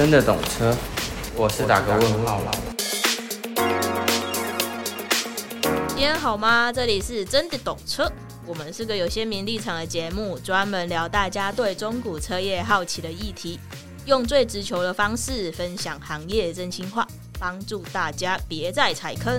真的懂车，我是打个问号。今天好吗？这里是真的懂车，我们是个有鲜明立场的节目，专门聊大家对中古车业好奇的议题，用最直球的方式分享行业真心话，帮助大家别再踩坑。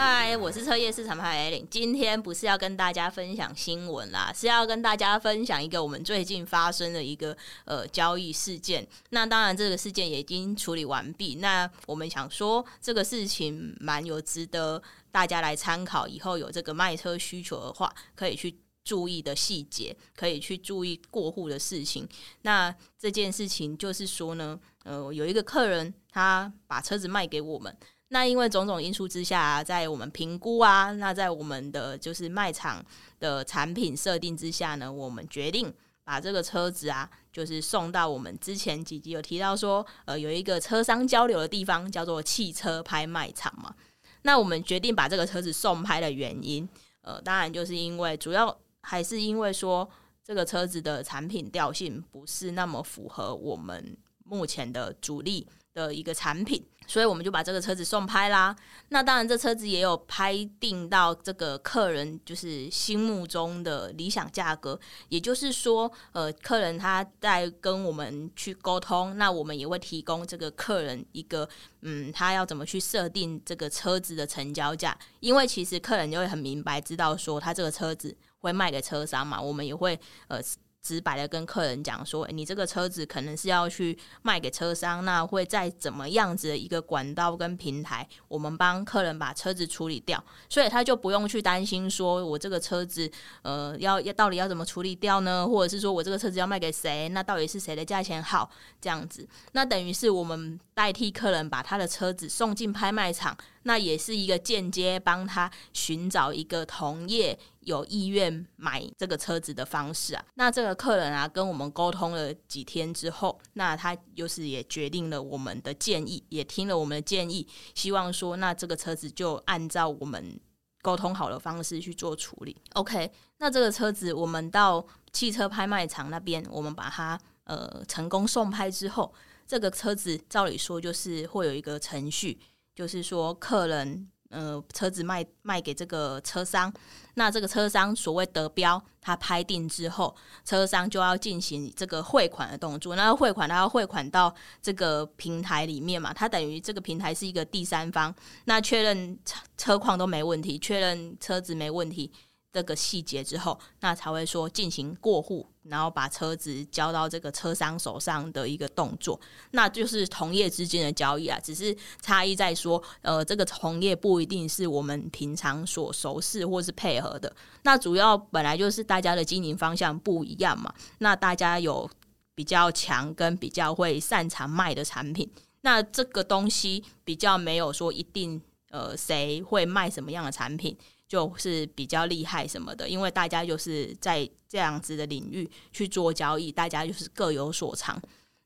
嗨，我是车业市场派 Ellen，今天不是要跟大家分享新闻啦，是要跟大家分享一个我们最近发生的一个呃交易事件。那当然，这个事件也已经处理完毕。那我们想说，这个事情蛮有值得大家来参考，以后有这个卖车需求的话，可以去注意的细节，可以去注意过户的事情。那这件事情就是说呢，呃，有一个客人他把车子卖给我们。那因为种种因素之下，在我们评估啊，那在我们的就是卖场的产品设定之下呢，我们决定把这个车子啊，就是送到我们之前几集有提到说，呃，有一个车商交流的地方叫做汽车拍卖场嘛。那我们决定把这个车子送拍的原因，呃，当然就是因为主要还是因为说这个车子的产品调性不是那么符合我们目前的主力的一个产品。所以我们就把这个车子送拍啦。那当然，这车子也有拍定到这个客人就是心目中的理想价格。也就是说，呃，客人他在跟我们去沟通，那我们也会提供这个客人一个，嗯，他要怎么去设定这个车子的成交价。因为其实客人就会很明白知道说，他这个车子会卖给车商嘛，我们也会呃。直白的跟客人讲说，你这个车子可能是要去卖给车商，那会在怎么样子的一个管道跟平台，我们帮客人把车子处理掉，所以他就不用去担心说我这个车子，呃，要要到底要怎么处理掉呢？或者是说我这个车子要卖给谁？那到底是谁的价钱好？这样子，那等于是我们代替客人把他的车子送进拍卖场。那也是一个间接帮他寻找一个同业有意愿买这个车子的方式啊。那这个客人啊，跟我们沟通了几天之后，那他就是也决定了我们的建议，也听了我们的建议，希望说那这个车子就按照我们沟通好的方式去做处理。OK，那这个车子我们到汽车拍卖场那边，我们把它呃成功送拍之后，这个车子照理说就是会有一个程序。就是说，客人呃，车子卖卖给这个车商，那这个车商所谓得标，他拍定之后，车商就要进行这个汇款的动作。那汇款，他要汇款到这个平台里面嘛，他等于这个平台是一个第三方，那确认车车况都没问题，确认车子没问题。这个细节之后，那才会说进行过户，然后把车子交到这个车商手上的一个动作，那就是同业之间的交易啊。只是差异在说，呃，这个同业不一定是我们平常所熟识或是配合的。那主要本来就是大家的经营方向不一样嘛。那大家有比较强跟比较会擅长卖的产品，那这个东西比较没有说一定呃谁会卖什么样的产品。就是比较厉害什么的，因为大家就是在这样子的领域去做交易，大家就是各有所长。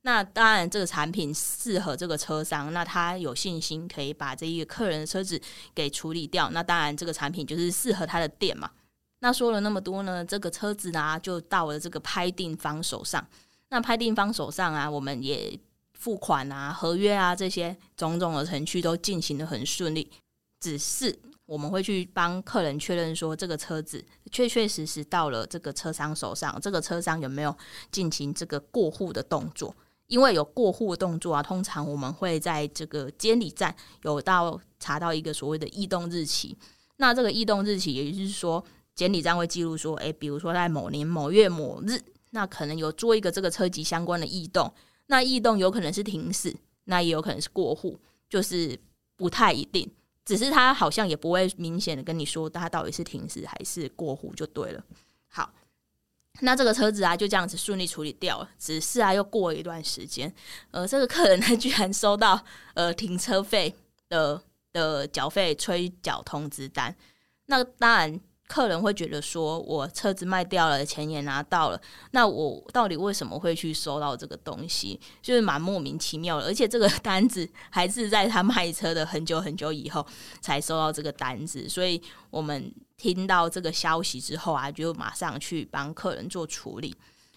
那当然，这个产品适合这个车商，那他有信心可以把这一个客人的车子给处理掉。那当然，这个产品就是适合他的店嘛。那说了那么多呢，这个车子呢就到了这个拍定方手上。那拍定方手上啊，我们也付款啊、合约啊这些种种的程序都进行得很顺利，只是。我们会去帮客人确认说，这个车子确确实实到了这个车商手上，这个车商有没有进行这个过户的动作？因为有过户的动作啊，通常我们会在这个监理站有到查到一个所谓的异动日期。那这个异动日期，也就是说，监理站会记录说，诶，比如说在某年某月某日，那可能有做一个这个车籍相关的异动。那异动有可能是停驶，那也有可能是过户，就是不太一定。只是他好像也不会明显的跟你说他到底是停驶还是过户就对了。好，那这个车子啊就这样子顺利处理掉了。只是啊又过了一段时间，呃，这个客人他居然收到呃停车费的的缴费催缴通知单。那当然。客人会觉得说，我车子卖掉了，钱也拿到了，那我到底为什么会去收到这个东西？就是蛮莫名其妙的。而且这个 单子还是在他卖车的很久很久以后才收到这个单子，所以我们听到这个消息之后啊，就马上去帮客人做处理。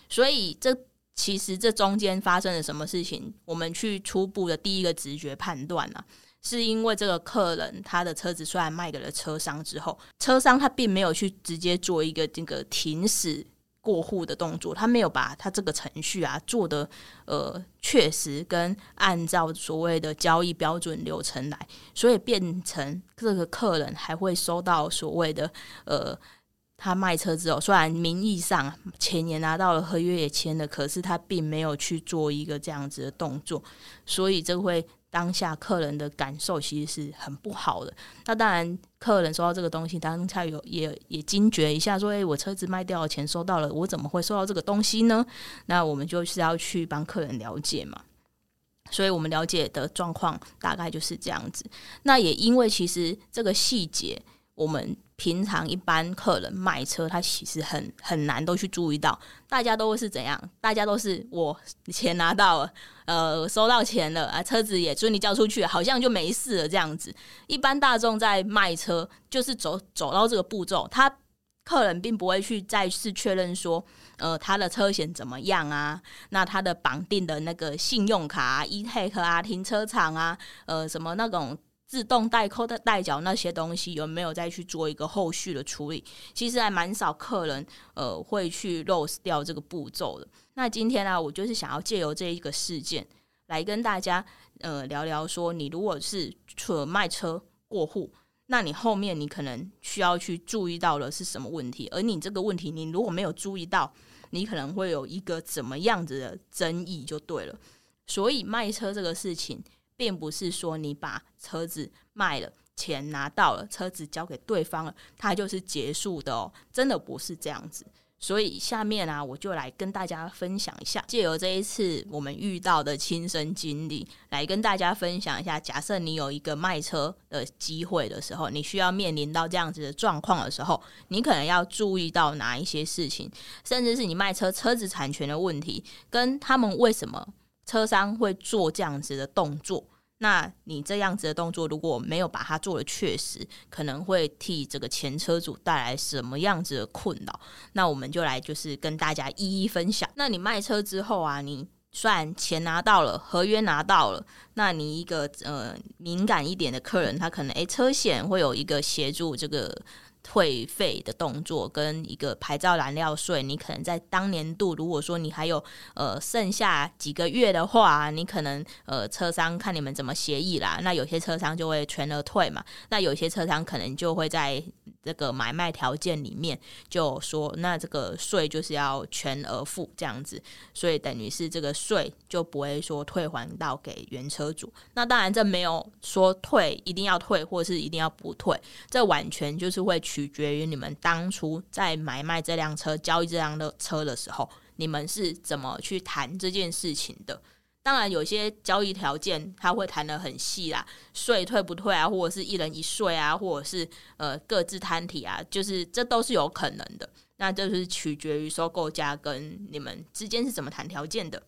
所以这其实这中间发生了什么事情？我们去初步的第一个直觉判断啊，是因为这个客人他的车子虽然卖给了车商之后，车商他并没有去直接做一个这个停驶过户的动作，他没有把他这个程序啊做得呃确实跟按照所谓的交易标准流程来，所以变成这个客人还会收到所谓的呃。他卖车之后，虽然名义上钱也拿到了，合约也签了，可是他并没有去做一个这样子的动作，所以这会当下客人的感受其实是很不好的。那当然，客人收到这个东西，当下有也也惊觉一下，说：“诶，我车子卖掉了，钱收到了，我怎么会收到这个东西呢？”那我们就是要去帮客人了解嘛。所以我们了解的状况大概就是这样子。那也因为其实这个细节。我们平常一般客人卖车，他其实很很难都去注意到，大家都是怎样？大家都是我钱拿到了，呃，收到钱了啊，车子也顺利交出去，好像就没事了这样子。一般大众在卖车，就是走走到这个步骤，他客人并不会去再次确认说，呃，他的车险怎么样啊？那他的绑定的那个信用卡啊、e-tag 啊、停车场啊，呃，什么那种。自动代扣的代缴那些东西有没有再去做一个后续的处理？其实还蛮少客人呃会去 lose 掉这个步骤的。那今天呢、我就是想要借由这一个事件来跟大家呃聊聊说，你如果是除了卖车过户，那你后面你可能需要去注意到的是什么问题？而你这个问题，你如果没有注意到，你可能会有一个怎么样子的争议就对了。所以卖车这个事情。并不是说你把车子卖了，钱拿到了，车子交给对方了，它就是结束的哦，真的不是这样子。所以下面啊，我就来跟大家分享一下，借由这一次我们遇到的亲身经历，来跟大家分享一下。假设你有一个卖车的机会的时候，你需要面临到这样子的状况的时候，你可能要注意到哪一些事情，甚至是你卖车车子产权的问题，跟他们为什么。车商会做这样子的动作，那你这样子的动作如果没有把它做的确实，可能会替这个前车主带来什么样子的困扰？那我们就来就是跟大家一一分享。那你卖车之后啊，你虽然钱拿到了，合约拿到了，那你一个呃敏感一点的客人，他可能诶车险会有一个协助这个。退费的动作跟一个牌照燃料税，你可能在当年度，如果说你还有呃剩下几个月的话，你可能呃车商看你们怎么协议啦。那有些车商就会全额退嘛，那有些车商可能就会在这个买卖条件里面就说，那这个税就是要全额付这样子，所以等于是这个税就不会说退还到给原车主。那当然这没有说退一定要退或是一定要不退，这完全就是会。取决于你们当初在买卖这辆车、交易这辆的车的时候，你们是怎么去谈这件事情的。当然，有些交易条件他会谈得很细啦，税退不退啊，或者是一人一税啊，或者是呃各自摊体啊，就是这都是有可能的。那就是取决于收购价跟你们之间是怎么谈条件的。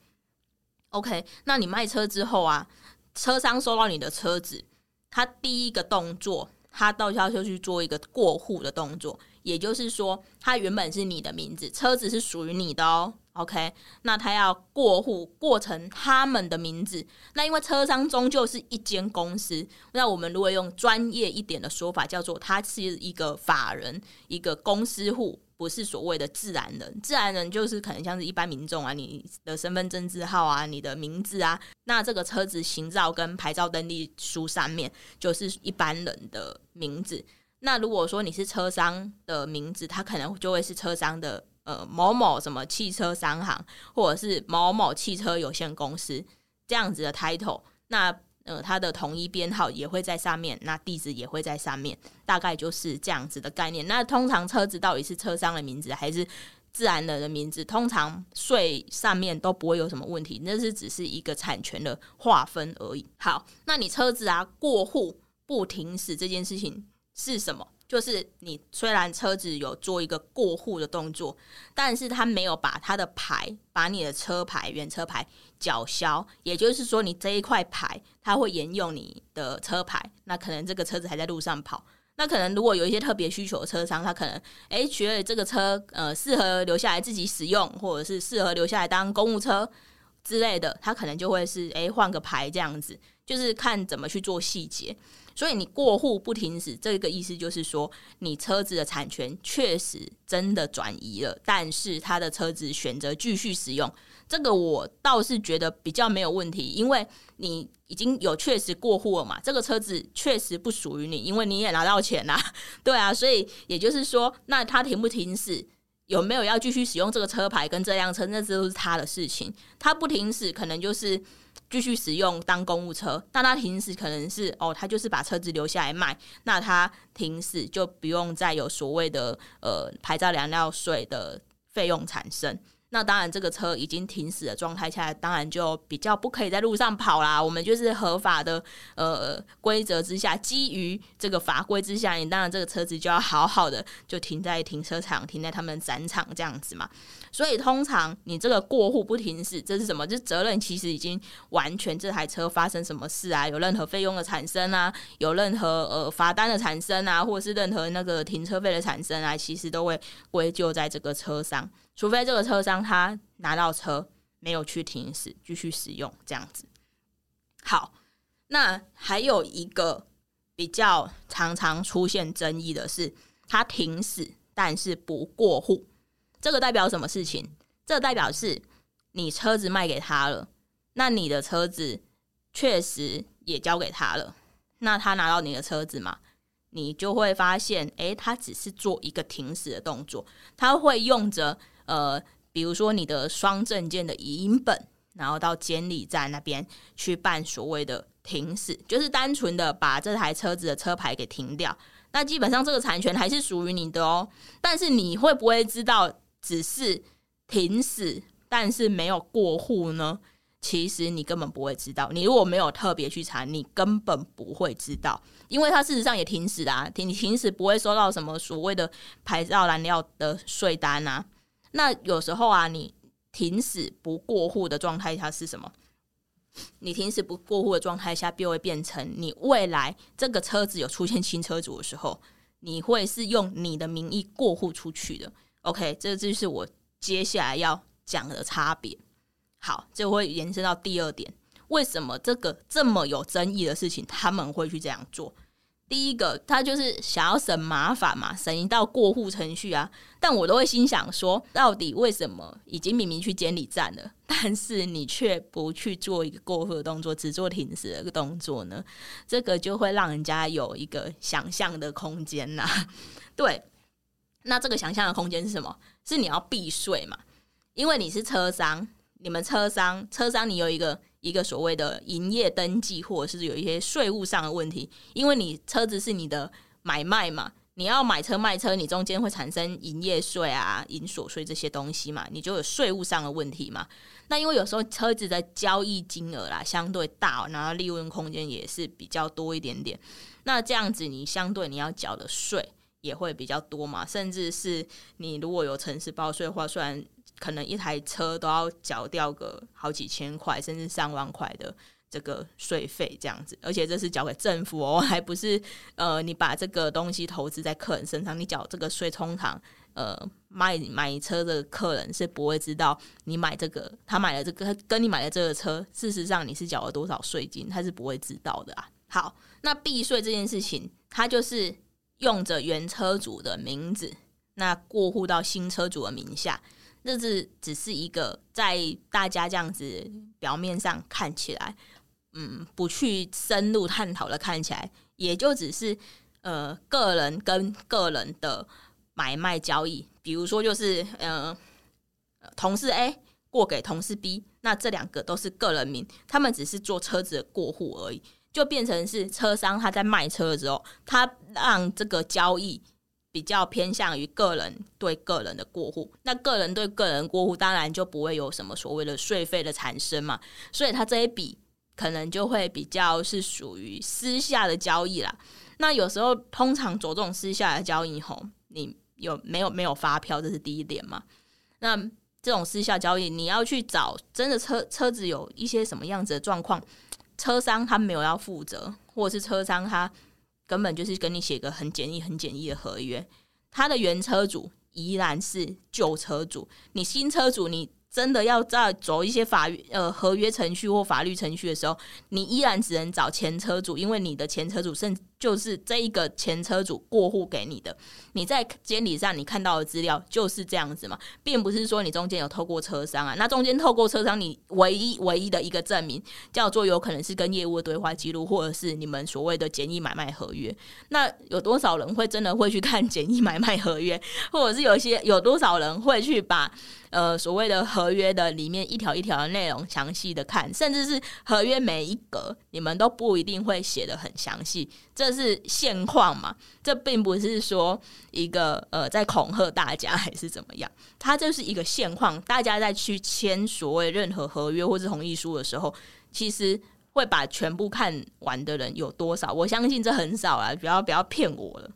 OK，那你卖车之后啊，车商收到你的车子，他第一个动作。他到时候就去做一个过户的动作，也就是说，他原本是你的名字，车子是属于你的哦。OK，那他要过户过成他们的名字，那因为车商终究是一间公司，那我们如果用专业一点的说法，叫做他是一个法人，一个公司户。不是所谓的自然人，自然人就是可能像是一般民众啊，你的身份证字号啊，你的名字啊，那这个车子行照跟牌照登记书上面就是一般人的名字。那如果说你是车商的名字，他可能就会是车商的呃某某什么汽车商行，或者是某某汽车有限公司这样子的 title。那呃，它的统一编号也会在上面，那地址也会在上面，大概就是这样子的概念。那通常车子到底是车商的名字还是自然人的名字？通常税上面都不会有什么问题，那是只是一个产权的划分而已。好，那你车子啊过户不停驶这件事情是什么？就是你虽然车子有做一个过户的动作，但是他没有把他的牌，把你的车牌原车牌缴销，也就是说你这一块牌，他会沿用你的车牌，那可能这个车子还在路上跑，那可能如果有一些特别需求的车商，他可能哎、欸、觉得这个车呃适合留下来自己使用，或者是适合留下来当公务车之类的，他可能就会是哎换个牌这样子，就是看怎么去做细节。所以你过户不停驶，这个意思就是说，你车子的产权确实真的转移了，但是他的车子选择继续使用，这个我倒是觉得比较没有问题，因为你已经有确实过户了嘛，这个车子确实不属于你，因为你也拿到钱啦，对啊，所以也就是说，那他停不停驶，有没有要继续使用这个车牌跟这辆车，那这都是他的事情，他不停驶，可能就是。继续使用当公务车，那他停驶可能是哦，他就是把车子留下来卖，那他停驶就不用再有所谓的呃牌照燃料税的费用产生。那当然，这个车已经停驶的状态下，当然就比较不可以在路上跑啦。我们就是合法的呃规则之下，基于这个法规之下，你当然这个车子就要好好的就停在停车场，停在他们展场这样子嘛。所以通常你这个过户不停驶，这是什么？这责任其实已经完全这台车发生什么事啊？有任何费用的产生啊？有任何呃罚单的产生啊？或者是任何那个停车费的产生啊？其实都会归咎在这个车上。除非这个车商他拿到车没有去停驶，继续使用这样子。好，那还有一个比较常常出现争议的是，他停驶但是不过户，这个代表什么事情？这代表是你车子卖给他了，那你的车子确实也交给他了，那他拿到你的车子嘛？你就会发现，诶，他只是做一个停驶的动作，他会用着。呃，比如说你的双证件的影本，然后到监理站那边去办所谓的停驶，就是单纯的把这台车子的车牌给停掉。那基本上这个产权还是属于你的哦。但是你会不会知道只是停驶，但是没有过户呢？其实你根本不会知道。你如果没有特别去查，你根本不会知道，因为它事实上也停驶啦。停停驶不会收到什么所谓的牌照燃料的税单啊。那有时候啊，你停驶不过户的状态下是什么？你停驶不过户的状态下，便会变成你未来这个车子有出现新车主的时候，你会是用你的名义过户出去的。OK，这就是我接下来要讲的差别。好，这会延伸到第二点，为什么这个这么有争议的事情，他们会去这样做？第一个，他就是想要省麻烦嘛，省一道过户程序啊。但我都会心想说，到底为什么已经明明去监理站了，但是你却不去做一个过户的动作，只做停驶的动作呢？这个就会让人家有一个想象的空间呐。对，那这个想象的空间是什么？是你要避税嘛？因为你是车商，你们车商，车商你有一个。一个所谓的营业登记，或者是有一些税务上的问题，因为你车子是你的买卖嘛，你要买车卖车，你中间会产生营业税啊、营所税这些东西嘛，你就有税务上的问题嘛。那因为有时候车子的交易金额啦相对大，然后利润空间也是比较多一点点，那这样子你相对你要缴的税也会比较多嘛，甚至是你如果有城市报税的话，虽然。可能一台车都要缴掉个好几千块，甚至上万块的这个税费，这样子，而且这是缴给政府哦，还不是呃，你把这个东西投资在客人身上，你缴这个税，通常呃，卖买车的客人是不会知道你买这个，他买了这个跟你买的这个车，事实上你是缴了多少税金，他是不会知道的啊。好，那避税这件事情，他就是用着原车主的名字，那过户到新车主的名下。这是只是一个在大家这样子表面上看起来，嗯，不去深入探讨的看起来，也就只是呃个人跟个人的买卖交易。比如说，就是呃同事 A 过给同事 B，那这两个都是个人名，他们只是做车子的过户而已，就变成是车商他在卖车的时候，他让这个交易。比较偏向于个人对个人的过户，那个人对个人过户，当然就不会有什么所谓的税费的产生嘛，所以他这一笔可能就会比较是属于私下的交易啦。那有时候通常走这种私下的交易吼，你有没有没有发票，这是第一点嘛。那这种私下交易，你要去找真的车车子有一些什么样子的状况，车商他没有要负责，或者是车商他。根本就是跟你写个很简易、很简易的合约，他的原车主依然是旧车主，你新车主你。真的要再走一些法律呃合约程序或法律程序的时候，你依然只能找前车主，因为你的前车主甚至就是这一个前车主过户给你的。你在监理上你看到的资料就是这样子嘛，并不是说你中间有透过车商啊。那中间透过车商，你唯一唯一的一个证明叫做有可能是跟业务的对话记录，或者是你们所谓的简易买卖合约。那有多少人会真的会去看简易买卖合约，或者是有些有多少人会去把？呃，所谓的合约的里面一条一条的内容详细的看，甚至是合约每一格，你们都不一定会写的很详细，这是现况嘛？这并不是说一个呃在恐吓大家还是怎么样，它就是一个现况。大家在去签所谓任何合约或是同意书的时候，其实会把全部看完的人有多少？我相信这很少啊，不要不要骗我了。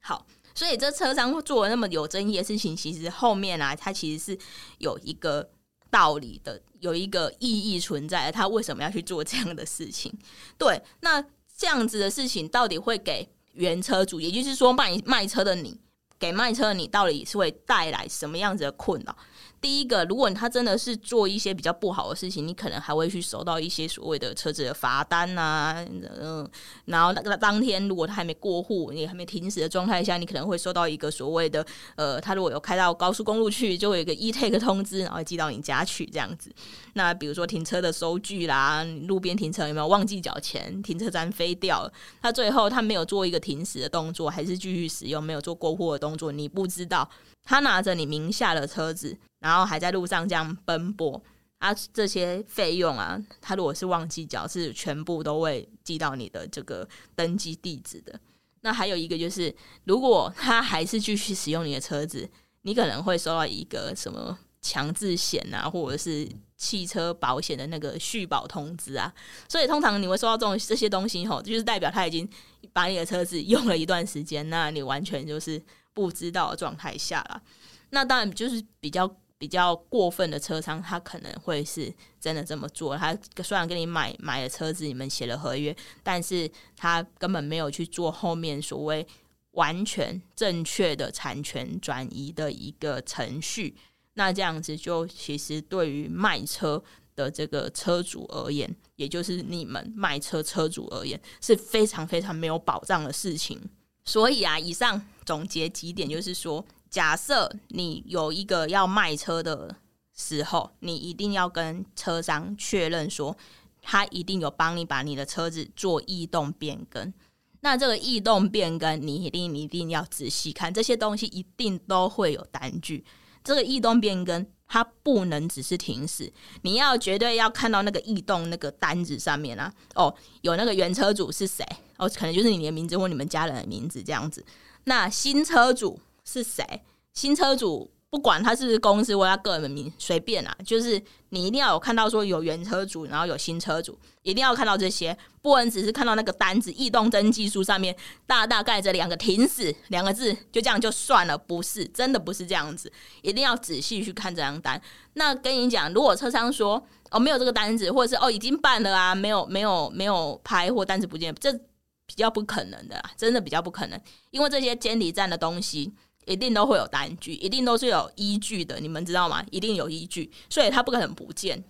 好。所以这车商做了那么有争议的事情，其实后面啊，它其实是有一个道理的，有一个意义存在的。他为什么要去做这样的事情？对，那这样子的事情到底会给原车主，也就是说卖卖车的你，给卖车的你，到底是会带来什么样子的困扰？第一个，如果他真的是做一些比较不好的事情，你可能还会去收到一些所谓的车子的罚单啊，嗯，然后那个当天如果他还没过户，你还没停驶的状态下，你可能会收到一个所谓的呃，他如果有开到高速公路去，就会有一个 e-take 通知，然后寄到你家去这样子。那比如说停车的收据啦，路边停车有没有忘记缴钱，停车单飞掉，他最后他没有做一个停驶的动作，还是继续使用，没有做过户的动作，你不知道。他拿着你名下的车子，然后还在路上这样奔波啊，这些费用啊，他如果是忘记缴，是全部都会寄到你的这个登记地址的。那还有一个就是，如果他还是继续使用你的车子，你可能会收到一个什么强制险啊，或者是汽车保险的那个续保通知啊。所以通常你会收到这种这些东西吼，就是代表他已经把你的车子用了一段时间，那你完全就是。不知道的状态下了，那当然就是比较比较过分的车商，他可能会是真的这么做。他虽然跟你买买了车子，你们写了合约，但是他根本没有去做后面所谓完全正确的产权转移的一个程序。那这样子就其实对于卖车的这个车主而言，也就是你们卖车车主而言，是非常非常没有保障的事情。所以啊，以上总结几点就是说，假设你有一个要卖车的时候，你一定要跟车商确认说，他一定有帮你把你的车子做异动变更。那这个异动变更，你一定一定要仔细看，这些东西一定都会有单据。这个异动变更，它不能只是停驶，你要绝对要看到那个异动那个单子上面啊，哦，有那个原车主是谁？哦，可能就是你的名字或你们家人的名字这样子。那新车主是谁？新车主不管他是不是公司或他个人的名，随便啊，就是你一定要有看到说有原车主，然后有新车主，一定要看到这些，不能只是看到那个单子异动登记书上面大大盖着两个停止两个字，就这样就算了。不是，真的不是这样子，一定要仔细去看这张单。那跟你讲，如果车商说哦没有这个单子，或者是哦已经办了啊，没有没有没有拍或单子不见，这。比较不可能的啦，真的比较不可能，因为这些监理站的东西一定都会有单据，一定都是有依据的，你们知道吗？一定有依据，所以他不可能不见。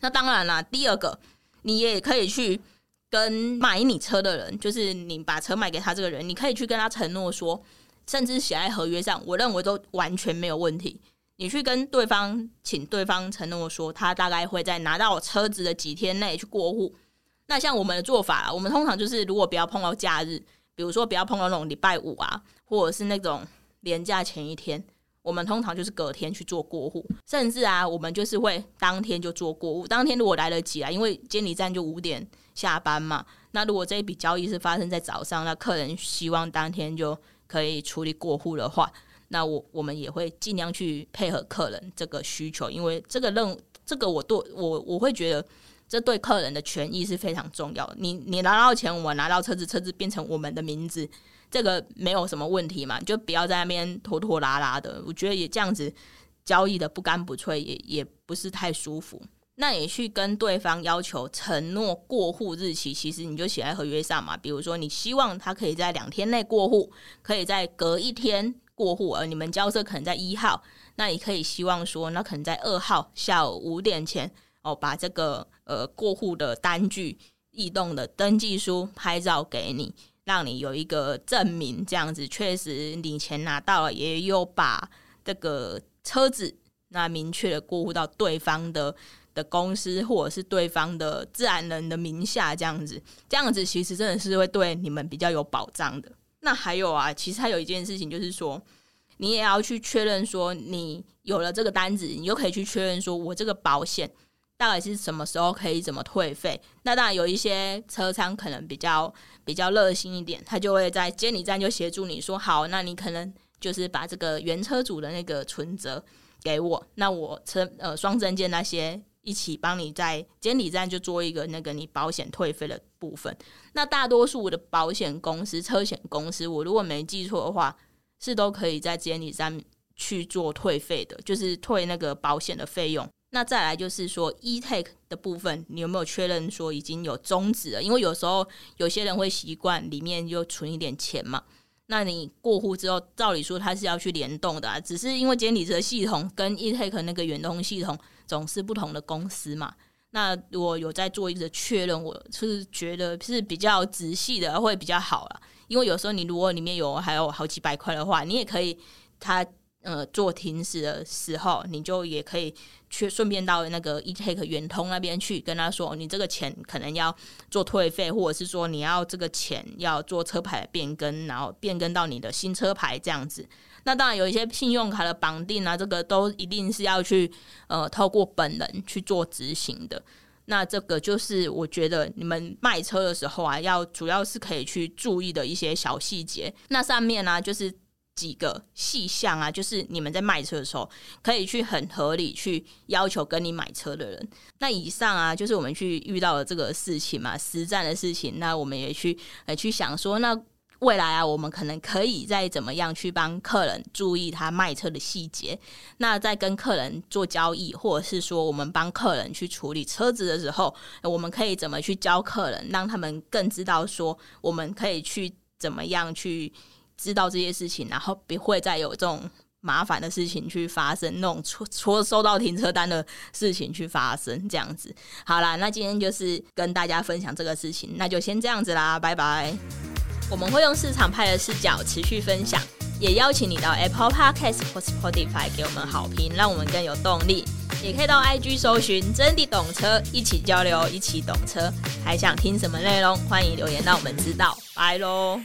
那当然啦，第二个，你也可以去跟买你车的人，就是你把车卖给他这个人，你可以去跟他承诺说，甚至写在合约上，我认为都完全没有问题。你去跟对方，请对方承诺说，他大概会在拿到车子的几天内去过户。那像我们的做法，我们通常就是如果不要碰到假日，比如说不要碰到那种礼拜五啊，或者是那种连假前一天，我们通常就是隔天去做过户，甚至啊，我们就是会当天就做过户。当天如果来得及啊，因为监理站就五点下班嘛，那如果这一笔交易是发生在早上，那客人希望当天就可以处理过户的话，那我我们也会尽量去配合客人这个需求，因为这个任这个我对我我会觉得。这对客人的权益是非常重要的。你你拿到钱，我拿到车子，车子变成我们的名字，这个没有什么问题嘛？就不要在那边拖拖拉拉的。我觉得也这样子交易的不干不脆，也也不是太舒服。那你去跟对方要求承诺过户日期，其实你就写在合约上嘛。比如说，你希望他可以在两天内过户，可以在隔一天过户，而你们交涉可能在一号，那你可以希望说，那可能在二号下午五点前哦，把这个呃过户的单据、异动的登记书拍照给你，让你有一个证明，这样子确实你钱拿到了，也有把这个车子那明确的过户到对方的。的公司或者是对方的自然人的名下，这样子，这样子其实真的是会对你们比较有保障的。那还有啊，其实还有一件事情就是说，你也要去确认说，你有了这个单子，你就可以去确认说，我这个保险大概是什么时候可以怎么退费。那当然有一些车商可能比较比较热心一点，他就会在监理站就协助你说，好，那你可能就是把这个原车主的那个存折给我，那我车呃双证件那些。一起帮你在监理站就做一个那个你保险退费的部分。那大多数的保险公司、车险公司，我如果没记错的话，是都可以在监理站去做退费的，就是退那个保险的费用。那再来就是说，eTake 的部分，你有没有确认说已经有终止了？因为有时候有些人会习惯里面就存一点钱嘛。那你过户之后，照理说它是要去联动的啊，只是因为监理车系统跟 eTake 那个远通系统。总是不同的公司嘛，那我有在做一个确认，我是觉得是比较仔细的会比较好啦。因为有时候你如果里面有还有好几百块的话，你也可以他呃做停驶的时候，你就也可以去顺便到那个 eTake 圆通那边去跟他说，你这个钱可能要做退费，或者是说你要这个钱要做车牌变更，然后变更到你的新车牌这样子。那当然有一些信用卡的绑定啊，这个都一定是要去呃透过本人去做执行的。那这个就是我觉得你们卖车的时候啊，要主要是可以去注意的一些小细节。那上面呢，就是几个细项啊，就是你们在卖车的时候可以去很合理去要求跟你买车的人。那以上啊，就是我们去遇到的这个事情嘛，实战的事情。那我们也去呃去想说那。未来啊，我们可能可以再怎么样去帮客人注意他卖车的细节。那在跟客人做交易，或者是说我们帮客人去处理车子的时候，我们可以怎么去教客人，让他们更知道说我们可以去怎么样去知道这些事情，然后不会再有这种麻烦的事情去发生，那种除除了收到停车单的事情去发生这样子。好啦，那今天就是跟大家分享这个事情，那就先这样子啦，拜拜。我们会用市场派的视角持续分享，也邀请你到 Apple Podcast 或 Spotify 给我们好评，让我们更有动力。也可以到 IG 搜寻“真的懂车”，一起交流，一起懂车。还想听什么内容？欢迎留言让我们知道。拜喽！